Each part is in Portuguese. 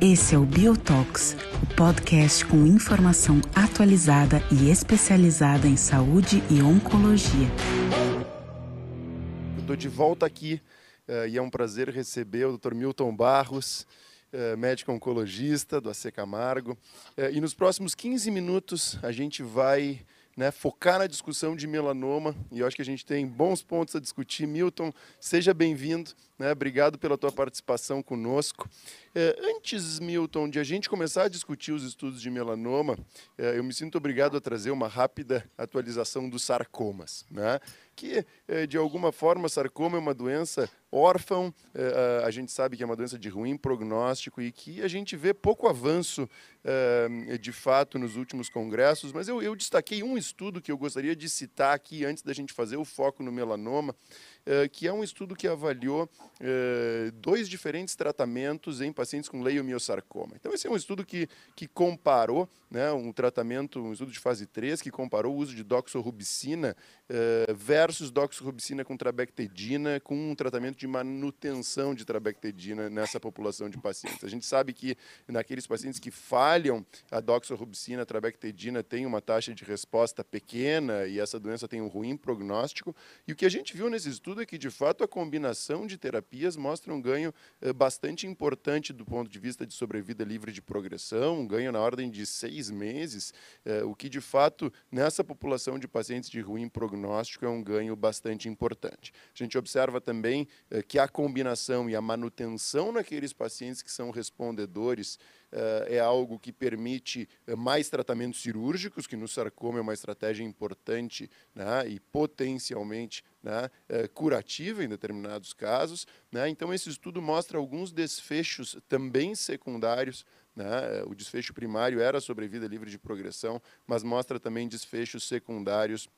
Esse é o Biotox, o podcast com informação atualizada e especializada em saúde e oncologia. Estou de volta aqui uh, e é um prazer receber o Dr. Milton Barros, uh, médico oncologista do AC Camargo. Uh, e nos próximos 15 minutos a gente vai né, focar na discussão de melanoma e eu acho que a gente tem bons pontos a discutir. Milton, seja bem-vindo, né, obrigado pela tua participação conosco. É, antes, Milton, de a gente começar a discutir os estudos de melanoma, é, eu me sinto obrigado a trazer uma rápida atualização dos sarcomas. Né? Que eh, de alguma forma sarcoma é uma doença órfã, eh, a gente sabe que é uma doença de ruim prognóstico e que a gente vê pouco avanço eh, de fato nos últimos congressos, mas eu, eu destaquei um estudo que eu gostaria de citar aqui antes da gente fazer o foco no melanoma, que é um estudo que avaliou dois diferentes tratamentos em pacientes com leiomiosarcoma. Então, esse é um estudo que, que comparou né, um tratamento, um estudo de fase 3, que comparou o uso de doxorubicina versus doxorubicina com trabectedina, com um tratamento de manutenção de trabectedina nessa população de pacientes. A gente sabe que naqueles pacientes que falham a doxorubicina, a trabectedina tem uma taxa de resposta pequena e essa doença tem um ruim prognóstico. E o que a gente viu nesse estudo é que, de fato, a combinação de terapias mostra um ganho eh, bastante importante do ponto de vista de sobrevida livre de progressão, um ganho na ordem de seis meses, eh, o que, de fato, nessa população de pacientes de ruim prognóstico é um ganho bastante importante. A gente observa também eh, que a combinação e a manutenção naqueles pacientes que são respondedores é algo que permite mais tratamentos cirúrgicos, que no sarcoma é uma estratégia importante né, e potencialmente né, curativa em determinados casos. Né? Então, esse estudo mostra alguns desfechos também secundários né? O desfecho primário era sobrevida livre de progressão, mas mostra também desfechos secundários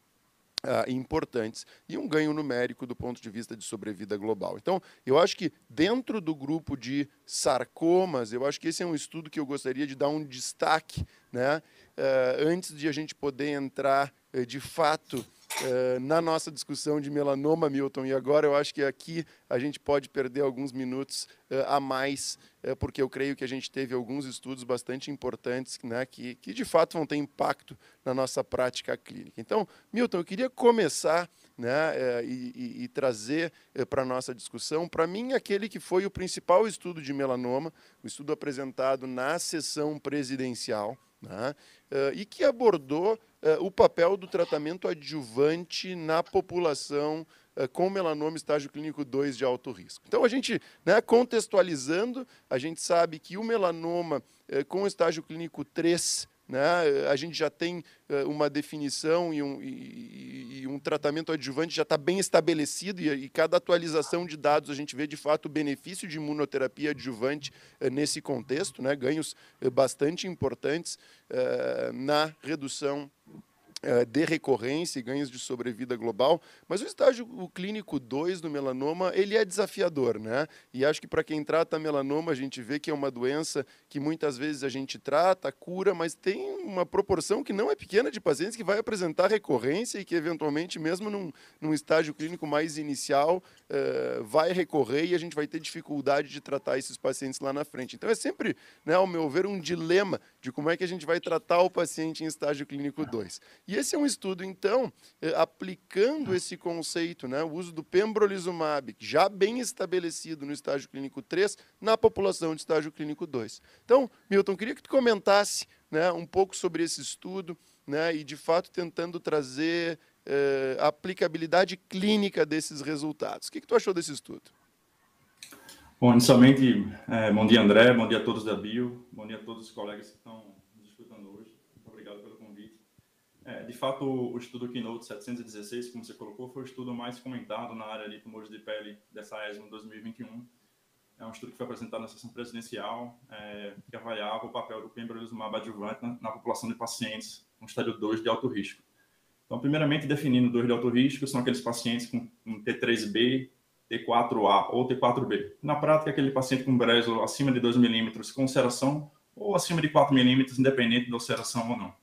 Uh, importantes e um ganho numérico do ponto de vista de sobrevida global. Então, eu acho que dentro do grupo de sarcomas, eu acho que esse é um estudo que eu gostaria de dar um destaque, né, uh, antes de a gente poder entrar uh, de fato eh, na nossa discussão de melanoma, Milton, e agora eu acho que aqui a gente pode perder alguns minutos uh, a mais, uh, porque eu creio que a gente teve alguns estudos bastante importantes né, que, que de fato vão ter impacto na nossa prática clínica. Então, Milton, eu queria começar né, e, e, e, trazer para a nossa discussão, para mim, aquele que foi o principal estudo de melanoma, o estudo apresentado na sessão presidencial, né, e que abordou uh, o papel do tratamento adjuvante na população uh, com melanoma estágio clínico 2 de alto risco. Então, a gente, né, contextualizando, a gente sabe que o melanoma com estágio clínico 3 né? A gente já tem uh, uma definição e um, e, e um, tratamento adjuvante já está bem estabelecido e, e, cada atualização de dados a gente vê de fato o benefício de imunoterapia adjuvante uh, nesse contexto, né? ganhos uh, bastante importantes na redução de recorrência e ganhos de sobrevida global, mas o estágio o clínico 2 do melanoma, ele é desafiador, né? E acho que para quem trata melanoma, a gente vê que é uma doença que muitas vezes a gente trata, cura, mas tem uma proporção que não é pequena de pacientes que vai apresentar recorrência e que eventualmente, mesmo num, num estágio clínico mais inicial, uh, vai recorrer e a gente vai ter dificuldade de tratar esses pacientes lá na frente. Então é sempre, né, ao meu ver, um dilema de como é que a gente vai tratar o paciente em estágio clínico 2. E esse é um estudo, então, eh, aplicando esse conceito, né, o uso do pembrolizumab, já bem estabelecido no estágio clínico 3, na população de estágio clínico 2. Então, Milton, queria que tu comentasse né, um pouco sobre esse estudo né, e, de fato, tentando trazer eh, a aplicabilidade clínica desses resultados. O que, que tu achou desse estudo? Bom, inicialmente, é, bom dia, André, bom dia a todos da Bio, bom dia a todos os colegas que estão nos escutando hoje. Muito obrigado pelo convite. É, de fato, o estudo Keynote 716, como você colocou, foi o estudo mais comentado na área de tumores de pele dessa ESMO 2021. É um estudo que foi apresentado na sessão presidencial, é, que avaliava o papel do pembrolizumab adjuvante na, na população de pacientes com estádio 2 de alto risco. Então, primeiramente, definindo 2 de alto risco, são aqueles pacientes com um T3B, T4A ou T4B. Na prática, aquele paciente com Breslow acima de 2 milímetros com ulceração ou acima de 4 milímetros, independente da ulceração ou não.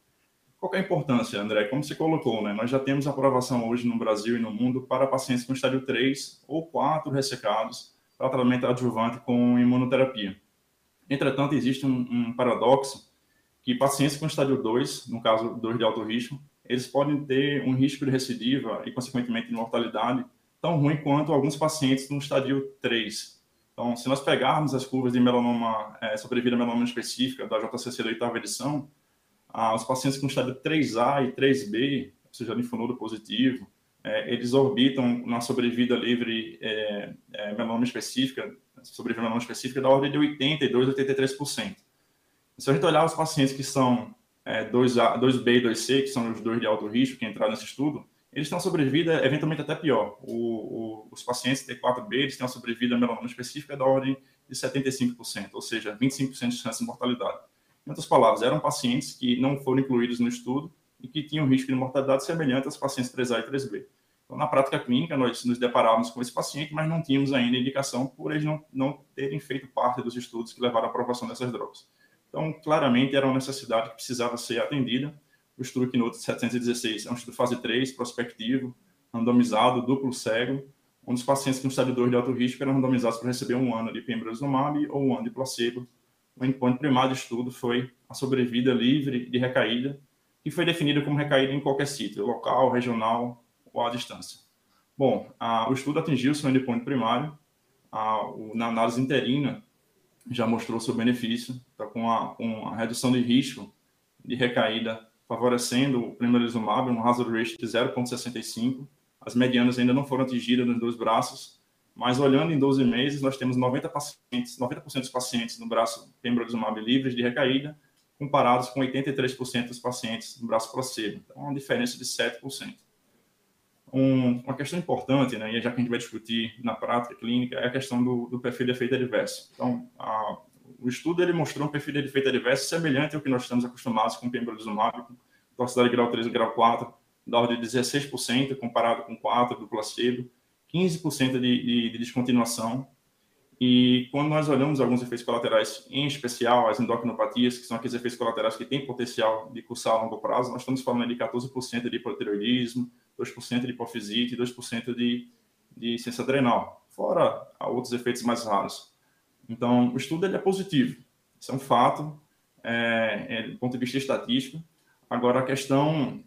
Qual é a importância, André? Como você colocou, né? nós já temos aprovação hoje no Brasil e no mundo para pacientes com estádio 3 ou 4 ressecados para tratamento adjuvante com imunoterapia. Entretanto, existe um, um paradoxo que pacientes com estádio 2, no caso 2 de alto risco, eles podem ter um risco de recidiva e, consequentemente, de mortalidade tão ruim quanto alguns pacientes no estádio 3. Então, se nós pegarmos as curvas de melanoma, é, sobrevida melanoma específica da JCC da oitava edição, ah, os pacientes com estádio 3A e 3B, ou seja, linfonodo positivo, é, eles orbitam na sobrevida livre é, é, melanoma específica, sobrevida melanoma específica da ordem de 82 a 83%. Se a gente olhar os pacientes que são é, 2A, 2B e 2C, que são os dois de alto risco que entraram nesse estudo, eles têm uma sobrevida eventualmente até pior. O, o, os pacientes T4B, eles têm uma sobrevida melanoma específica da ordem de 75%, ou seja, 25% de chance de mortalidade. Em outras palavras, eram pacientes que não foram incluídos no estudo e que tinham risco de mortalidade semelhante aos pacientes 3A e 3B. Então, na prática clínica, nós nos deparávamos com esse paciente, mas não tínhamos ainda indicação por eles não, não terem feito parte dos estudos que levaram à aprovação dessas drogas. Então, claramente, era uma necessidade que precisava ser atendida. O estudo Keynote 716 é um estudo fase 3, prospectivo, randomizado, duplo cego, onde os pacientes com 2 de alto risco eram randomizados para receber um ano de pembrolizumab ou um ano de placebo. O endpoint primário do estudo foi a sobrevida livre de recaída, que foi definida como recaída em qualquer sítio, local, regional ou à distância. Bom, a, o estudo atingiu seu endpoint primário. A, o, na análise interina, já mostrou seu benefício, está com a, com a redução de risco de recaída favorecendo o pembrolizumab, um hazard ratio de 0,65. As medianas ainda não foram atingidas nos dois braços, mas olhando em 12 meses, nós temos 90 pacientes, 90% dos pacientes no braço pembrolizumab livres de recaída, comparados com 83% dos pacientes no braço placebo. Então, uma diferença de 7%. Um, uma questão importante, né, e já que a gente vai discutir na prática clínica, é a questão do, do perfil de efeito adverso. Então, a, o estudo ele mostrou um perfil de efeito adverso semelhante ao que nós estamos acostumados com pembrolizumab, toxicidade grau 3 e grau 4, da ordem de 16%, comparado com 4% do placebo, 15% de, de, de descontinuação. E quando nós olhamos alguns efeitos colaterais, em especial as endocrinopatias, que são aqueles efeitos colaterais que têm potencial de cursar a longo prazo, nós estamos falando de 14% de hipotireoidismo, 2% de hipofisite e 2% de, de ciência adrenal, fora outros efeitos mais raros. Então, o estudo ele é positivo, isso é um fato, é, é, do ponto de vista estatístico. Agora, a questão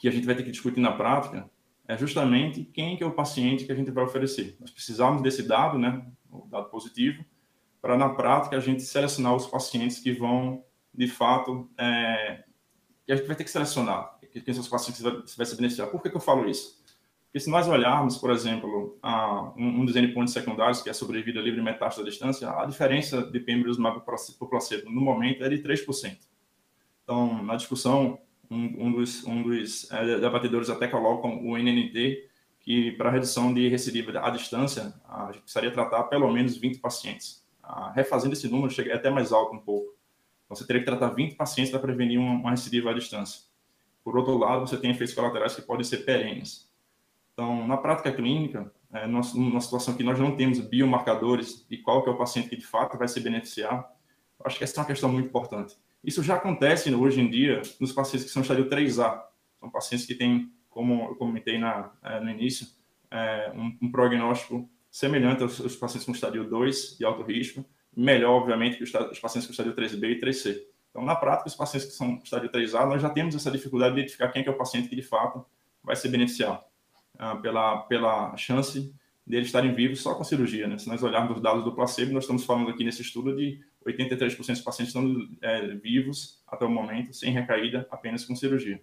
que a gente vai ter que discutir na prática é justamente quem que é o paciente que a gente vai oferecer. Nós precisamos desse dado, né, o dado positivo, para na prática a gente selecionar os pacientes que vão, de fato, é, que a gente vai ter que selecionar quem são os pacientes que vai se beneficiar. Por que, que eu falo isso? Porque se nós olharmos, por exemplo, a, um, dos endpoints secundários, que é a sobrevida livre metástase à distância, a diferença de pembrolizumab por placebo no momento é de 3%. Então, na discussão, um, um dos, um dos é, debatedores até colocam o NNT, que para redução de recidiva à distância, a gente precisaria tratar pelo menos 20 pacientes. Ah, refazendo esse número, chega até mais alto um pouco. Então, você teria que tratar 20 pacientes para prevenir uma, uma recidiva à distância. Por outro lado, você tem efeitos colaterais que podem ser perenes. Então, na prática clínica, é, numa situação que nós não temos biomarcadores e qual que é o paciente que de fato vai se beneficiar, acho que essa é uma questão muito importante. Isso já acontece hoje em dia nos pacientes que são estádio 3A. São pacientes que têm, como eu comentei na, é, no início, é, um, um, prognóstico semelhante aos, aos, pacientes com estádio 2 de alto risco, melhor, obviamente, que os, os pacientes com estádio 3B e 3C. Então, na prática, os pacientes que são estádio 3A, nós já temos essa dificuldade de identificar quem é, é o paciente que, de fato, vai ser beneficiado ah, pela, pela chance deles estarem vivos só com cirurgia. Né? Se nós olharmos os dados do placebo, nós estamos falando aqui nesse estudo de 83% dos pacientes estão é, vivos até o momento, sem recaída, apenas com cirurgia.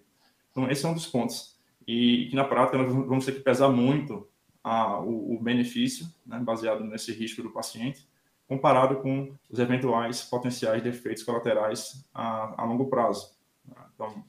Então, esse é um dos pontos. E que, na prática, nós vamos ter que pesar muito a, o, o benefício, né, baseado nesse risco do paciente, comparado com os eventuais potenciais defeitos colaterais a, a longo prazo. Então,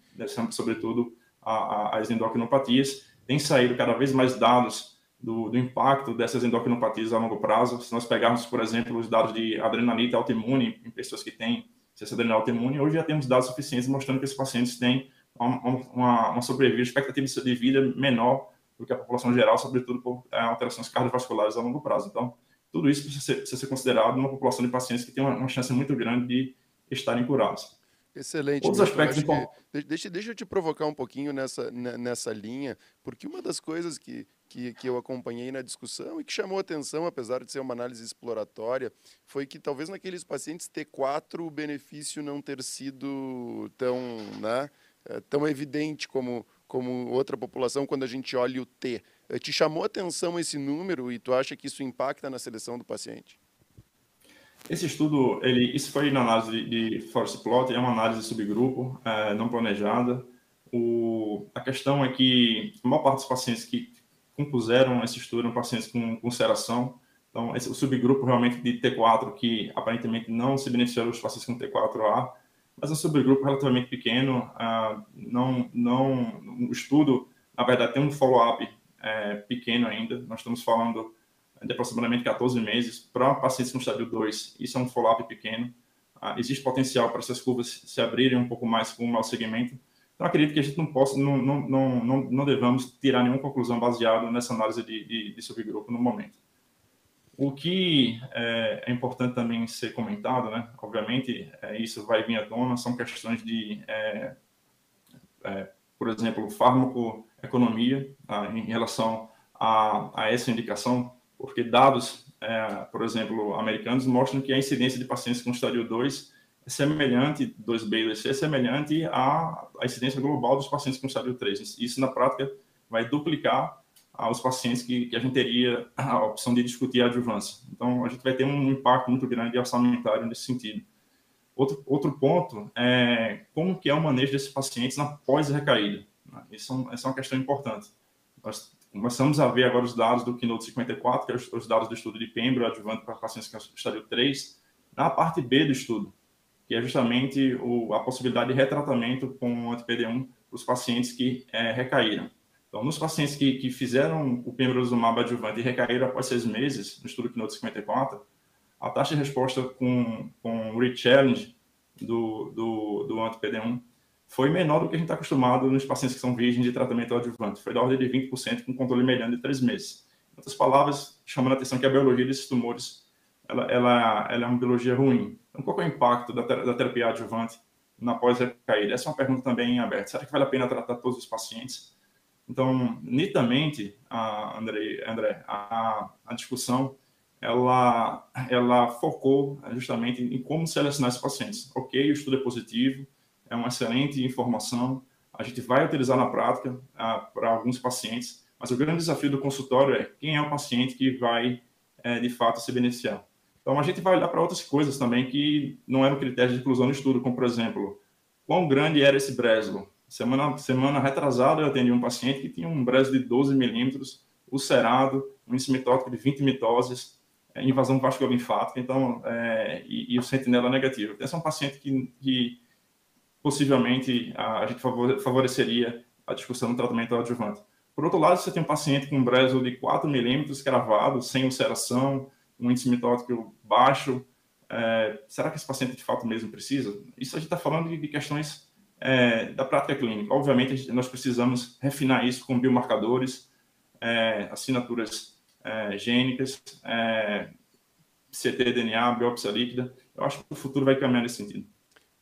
sobretudo, a, a, as endocrinopatias. Tem saído cada vez mais dados do, do, impacto dessas endocrinopatias a longo prazo. Se nós pegarmos, por exemplo, os dados de adrenalite autoimune em pessoas que têm ciência adrenal autoimune, hoje já temos dados suficientes mostrando que esses pacientes têm uma, uma, uma sobrevida, expectativa de vida menor do que a população geral, sobretudo por é, alterações cardiovasculares a longo prazo. Então, tudo isso precisa ser, precisa ser considerado numa população de pacientes que tem uma, uma chance muito grande de estarem curados. Excelente. Outros aspectos que, deixa, deixa eu te provocar um pouquinho nessa, nessa linha, porque uma das coisas que, que, que eu acompanhei na discussão e que chamou atenção, apesar de ser uma análise exploratória, foi que talvez naqueles pacientes T4 o benefício não ter sido tão, né, eh, tão evidente como, como outra população quando a gente olha o T. Eh, te chamou atenção esse número e tu acha que isso impacta na seleção do paciente? Esse estudo, ele, isso foi na análise de, force plot, é uma análise de subgrupo, é, não planejada. O, a questão é que a maior parte dos pacientes que compuseram esse estudo eram pacientes com, com ulceração. Então, esse, o subgrupo realmente de T4, que aparentemente não se beneficiou dos pacientes com T4A, mas é um subgrupo relativamente pequeno. Ah, não, não, o estudo, na verdade, tem um follow-up é, pequeno ainda. Nós estamos falando de aproximadamente 14 meses para pacientes com estádio 2. Isso é um follow-up pequeno. Ah, existe potencial para essas curvas se abrirem um pouco mais com o mau segmento. Então, acredito que a gente não possa, não, não, não, não, não devamos tirar nenhuma conclusão baseada nessa análise de, de, de subgrupo no momento. O que é, é, importante também ser comentado, né? Obviamente, é, isso vai vir à tona, são questões de, é, é por exemplo, farmacoeconomia tá? em relação a, a essa indicação porque dados, é, por exemplo, americanos mostram que a incidência de pacientes com estádio 2 é semelhante, 2B e 2C, é semelhante à, à incidência global dos pacientes com estádio 3. Isso, na prática, vai duplicar os pacientes que, que, a gente teria a opção de discutir a adjuvância. Então, a gente vai ter um impacto muito grande orçamentário nesse sentido. Outro, outro ponto é como que é o manejo desses pacientes na pós-recaída. Isso, é, isso é uma questão importante. Nós Começamos a ver agora os dados do Keynote 54, que é os, os dados do estudo de Pembro, adjuvante para pacientes com estádio 3, na parte B do estudo, que é justamente o, a possibilidade de retratamento com anti-PD1 para os pacientes que é, recaíram. Então, nos pacientes que, que fizeram o pembrolizumab adjuvante e recaíram após seis meses, no estudo Keynote 54, a taxa de resposta com, com re-challenge do, do, do anti-PD1 foi menor do que a gente está acostumado nos pacientes que são virgens de tratamento adjuvante. Foi da ordem de 20%, com controle mediano de três meses. Em outras palavras, chamando a atenção que a biologia desses tumores ela, ela, ela é uma biologia ruim. Então, qual é o impacto da, da terapia adjuvante na pós-recaída? Essa é uma pergunta também em aberto. Será que vale a pena tratar todos os pacientes? Então, nitidamente, a André, André a, a discussão ela, ela focou justamente em como selecionar esses pacientes. Ok, o estudo é positivo, é uma excelente informação. A gente vai utilizar na prática ah, para alguns pacientes, mas o grande desafio do consultório é quem é o paciente que vai, é, de fato, se beneficiar. Então, a gente vai olhar para outras coisas também que não eram critérios de inclusão no estudo, como, por exemplo, quão grande era esse brezo. Semana, semana retrasada, eu atendi um paciente que tinha um brezo de 12 milímetros, ulcerado, um índice mitótico de 20 mitoses, é, invasão vascular linfática, então, é, e, e, o sentinela negativo. Esse é um paciente que, que possivelmente a, gente favoreceria a discussão do tratamento adjuvante. Por outro lado, você tem um paciente com um brezo de 4 milímetros cravado, sem ulceração, um índice mitótico baixo, é, será que esse paciente de fato mesmo precisa? Isso a gente está falando de, questões é, da prática clínica. Obviamente, nós precisamos refinar isso com biomarcadores, é, assinaturas é, gênicas, é, CT-DNA, biópsia líquida. Eu acho que o futuro vai caminhar nesse sentido.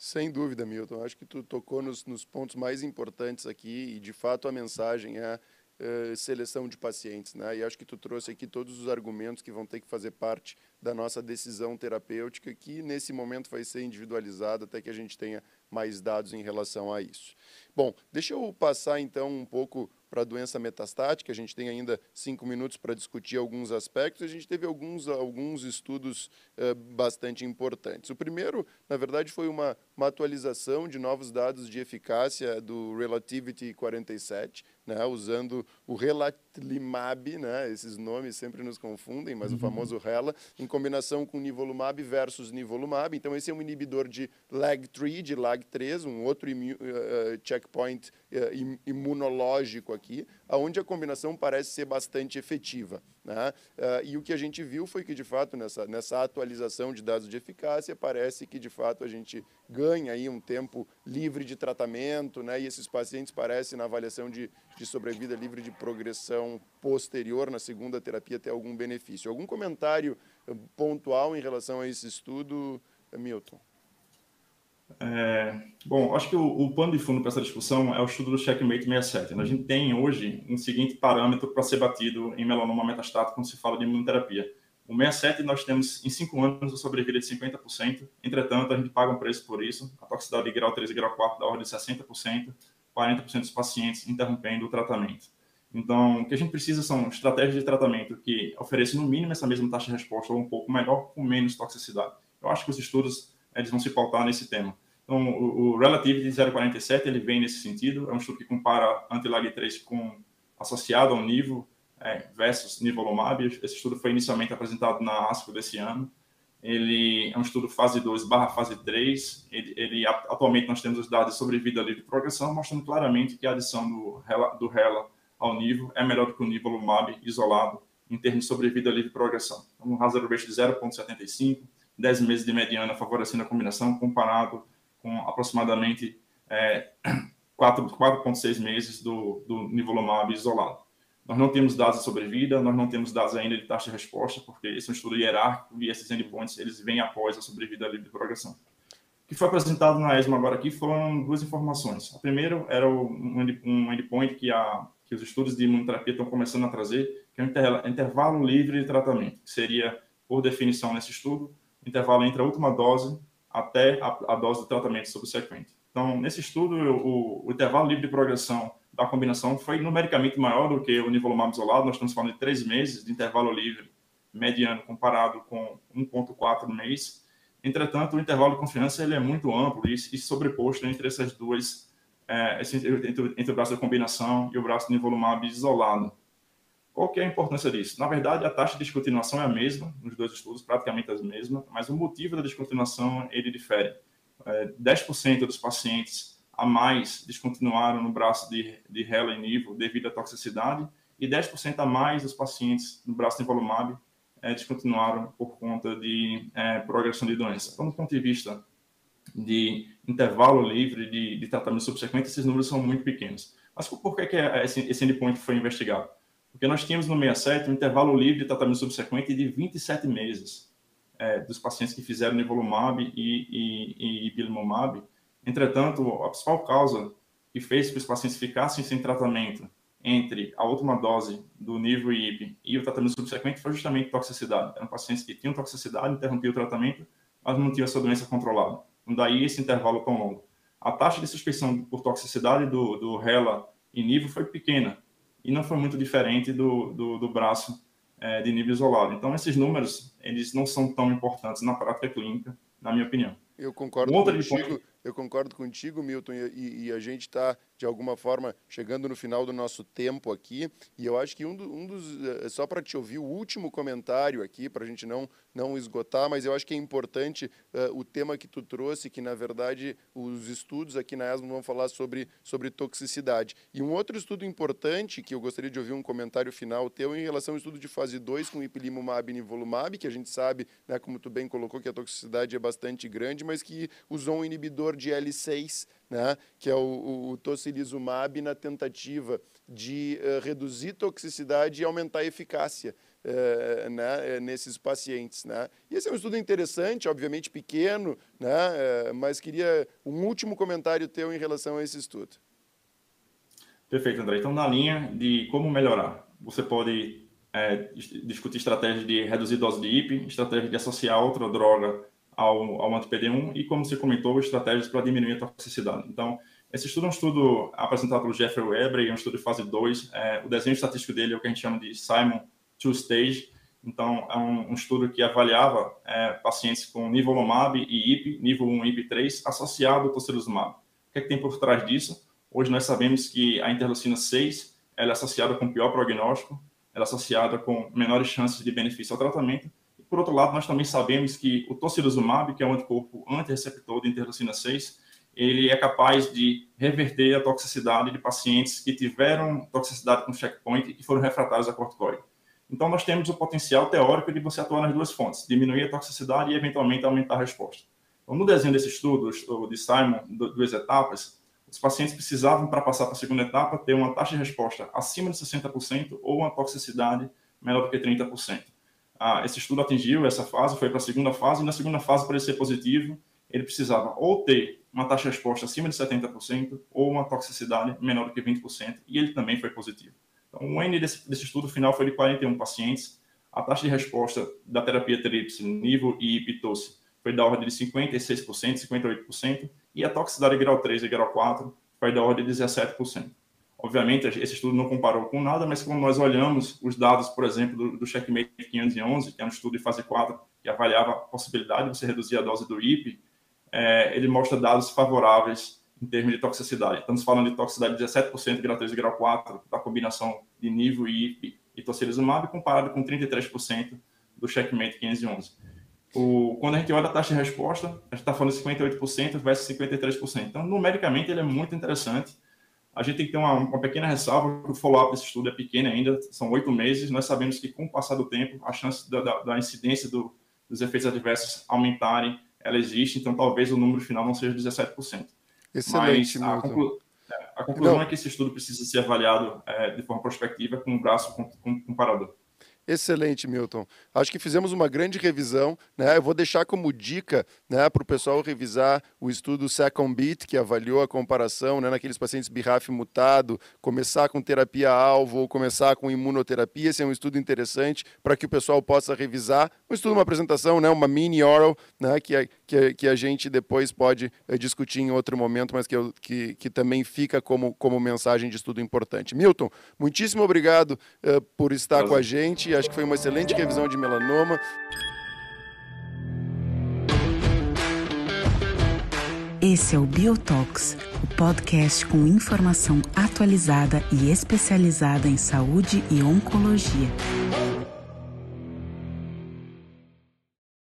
Sem dúvida, Milton. Acho que tu tocou nos, nos pontos mais importantes aqui e, de fato, a mensagem é uh, seleção de pacientes. Né? E acho que tu trouxe aqui todos os argumentos que vão ter que fazer parte da nossa decisão terapêutica, que nesse momento vai ser individualizada até que a gente tenha mais dados em relação a isso. Bom, deixa eu passar então um pouco para a doença metastática. A gente tem ainda cinco minutos para discutir alguns aspectos. A gente teve alguns, alguns estudos uh, bastante importantes. O primeiro, na verdade, foi uma, uma atualização de novos dados de eficácia do Relativity 47, né, usando o Relatlimab, né, esses nomes sempre nos confundem, mas uhum. o famoso Rela, em combinação com Nivolumab versus Nivolumab. Então, esse é um inibidor de LAG-3, de LAG-3, um outro uh, checkpoint uh, imunológico aqui, onde a combinação parece ser bastante efetiva. Né? E o que a gente viu foi que, de fato, nessa, nessa atualização de dados de eficácia, parece que, de fato, a gente ganha aí um tempo livre de tratamento, né? e esses pacientes parecem, na avaliação de, de sobrevida livre de progressão posterior na segunda terapia, ter algum benefício. Algum comentário pontual em relação a esse estudo, Milton? É, bom, acho que o, o pano de fundo para essa discussão é o estudo do Checkmate 67. A gente tem hoje um seguinte parâmetro para ser batido em melanoma metastático quando se fala de imunoterapia. O 67 nós temos em 5 anos a sobrevida de 50%, entretanto a gente paga um preço por isso, a toxicidade de grau 3 e grau 4 da ordem de 60%, 40% dos pacientes interrompendo o tratamento. Então, o que a gente precisa são estratégias de tratamento que ofereçam no mínimo essa mesma taxa de resposta ou um pouco melhor, com menos toxicidade. Eu acho que os estudos eles vão se pautar nesse tema. Então, o, o Relative de 0,47 ele vem nesse sentido. É um estudo que compara anti-LAG3 com associado ao nível é, versus nivolumab. Esse estudo foi inicialmente apresentado na ASCO desse ano. Ele é um estudo fase 2 barra fase 3. Ele, ele, atualmente nós temos os dados sobre vida livre de progressão, mostrando claramente que a adição do RELA, do RELA ao nível é melhor do que o nivolumab isolado em termos de sobrevida livre de progressão. Então, um hazard ratio de 0,75, 10 meses de mediana favorecendo a combinação, comparado com aproximadamente é, 4,6 meses do, do nivolumab isolado. Nós não temos dados sobre vida, nós não temos dados ainda de taxa de resposta, porque esse é um estudo hierárquico e esses endpoints eles vêm após a sobrevida livre de progressão. O que foi apresentado na ESMO agora aqui foram duas informações. A primeira era um endpoint que, a, que os estudos de imunoterapia estão começando a trazer, que é o intervalo livre de tratamento, que seria, por definição nesse estudo, intervalo entre a última dose até a, a dose de tratamento subsequente. Então, nesse estudo, o, o, intervalo livre de progressão da combinação foi numericamente maior do que o nivolumab isolado. Nós estamos falando de três meses de intervalo livre mediano comparado com 1,4 mês. Entretanto, o intervalo de confiança ele é muito amplo e, e sobreposto entre essas duas, é, entre, entre, o braço da combinação e o braço do nivolumab isolado. Qual que é a importância disso? Na verdade, a taxa de descontinuação é a mesma, nos dois estudos, praticamente a mesma, mas o motivo da descontinuação, ele difere. É, 10% dos pacientes a mais descontinuaram no braço de, de e Nivo devido à toxicidade, e 10% a mais dos pacientes no braço de Nivolumab é, descontinuaram por conta de é, progressão de doença. Então, do ponto de vista de intervalo livre de, de tratamento subsequente, esses números são muito pequenos. Mas por que, que esse, esse endpoint foi investigado? Porque nós tínhamos no 67 um intervalo livre de tratamento subsequente de 27 meses é, dos pacientes que fizeram nivolumab e, e, e ipilimumab. Entretanto, a principal causa que fez que os pacientes ficassem sem tratamento entre a última dose do nível IP e o tratamento subsequente foi justamente toxicidade. Eram pacientes que tinham toxicidade, interrompiam o tratamento, mas não tinham essa doença controlada. Então, daí esse intervalo tão longo. A taxa de suspeição por toxicidade do, do RELA e nível foi pequena, e não foi muito diferente do, do, do braço é, de nível isolado. Então, esses números, eles não são tão importantes na prática clínica, na minha opinião. Eu concordo um contigo, eu concordo contigo, Milton, e, e a gente está de alguma forma, chegando no final do nosso tempo aqui. E eu acho que um, do, um dos. Eh, só para te ouvir o último comentário aqui, para a gente não, não esgotar, mas eu acho que é importante uh, o tema que tu trouxe, que na verdade os estudos aqui na ESMO vão falar sobre, sobre toxicidade. E um outro estudo importante, que eu gostaria de ouvir um comentário final teu, em relação ao estudo de fase 2 com ipilimumab e nivolumab, que a gente sabe, né, como tu bem colocou, que a toxicidade é bastante grande, mas que usou um inibidor de L6 né, que é o, o, tocilizumab na tentativa de uh, reduzir toxicidade e aumentar a eficácia uh, né, eh, nesses pacientes. Né. E esse é um estudo interessante, obviamente pequeno, né, uh, mas queria um último comentário teu em relação a esse estudo. Perfeito, André. Então, na linha de como melhorar, você pode é, discutir estratégias de reduzir dose de IP, estratégia de associar outra droga ao, ao anti-PD1 e, como você comentou, estratégias para diminuir a toxicidade. Então, esse estudo é um estudo apresentado pelo Jeffrey Weber, é um estudo de fase 2. É, o desenho estatístico dele é o que a gente chama de Simon Two-Stage. Então, é um, um, estudo que avaliava é, pacientes com nivolumab e IP, nível 1 e IP 3, associado ao tocilizumab. O que, é que tem por trás disso? Hoje nós sabemos que a interleucina 6 ela é associada com pior prognóstico, ela é associada com menores chances de benefício ao tratamento, por outro lado, nós também sabemos que o tocilizumab, que é um anticorpo anti-receptor de interleucina 6, ele é capaz de reverter a toxicidade de pacientes que tiveram toxicidade com checkpoint e que foram refratários a corticoide. Então, nós temos o potencial teórico de você atuar nas duas fontes, diminuir a toxicidade e, eventualmente, aumentar a resposta. Então, no desenho desse estudo, de Simon, duas etapas, os pacientes precisavam, para passar para a segunda etapa, ter uma taxa de resposta acima de 60% ou uma toxicidade menor do que 30% ah, esse estudo atingiu essa fase, foi para a segunda fase, e na segunda fase pareceu positivo, ele precisava ou ter uma taxa de resposta acima de 70% ou uma toxicidade menor do que 20%, e ele também foi positivo. Então, o N desse, desse estudo final foi de 41 pacientes. A taxa de resposta da terapia tríplice, nível e pitose, foi da ordem de 56%, 58%, e a toxicidade grau 3 e grau 4 foi da ordem de 17%. Obviamente, esse estudo não comparou com nada, mas quando nós olhamos os dados, por exemplo, do, do Checkmate 511, que é um estudo de fase 4, que avaliava a possibilidade de você reduzir a dose do IP, é, ele mostra dados favoráveis em termos de toxicidade. Estamos falando de toxicidade de 17% grau 3 e grau 4 da combinação de nível IP e tocilizumab, comparado com 33% do Checkmate 511. O, quando a gente olha a taxa de resposta, a gente está falando de 58% versus 53%. Então, numericamente, ele é muito interessante. A gente tem que ter uma, uma pequena ressalva, o follow-up desse estudo é pequeno ainda, são oito meses. Nós sabemos que, com o passar do tempo, a chance da, da, da incidência do, dos efeitos adversos aumentarem, ela existe, então talvez o número final não seja 17%. Excelente, Mas a, conclu, é, a conclusão não. é que esse estudo precisa ser avaliado é, de forma prospectiva com um braço comparador. Excelente, Milton. Acho que fizemos uma grande revisão. Né? Eu vou deixar como dica né, para o pessoal revisar o estudo Second Beat, que avaliou a comparação né, naqueles pacientes BRAF mutado, começar com terapia-alvo ou começar com imunoterapia. Esse é um estudo interessante para que o pessoal possa revisar. Um estudo, uma apresentação, né, uma mini oral, né, que, a, que, a, que a gente depois pode é, discutir em outro momento, mas que, eu, que, que também fica como, como mensagem de estudo importante. Milton, muitíssimo obrigado uh, por estar Prazer. com a gente acho que foi uma excelente revisão de melanoma. Esse é o Biotox, o podcast com informação atualizada e especializada em saúde e oncologia.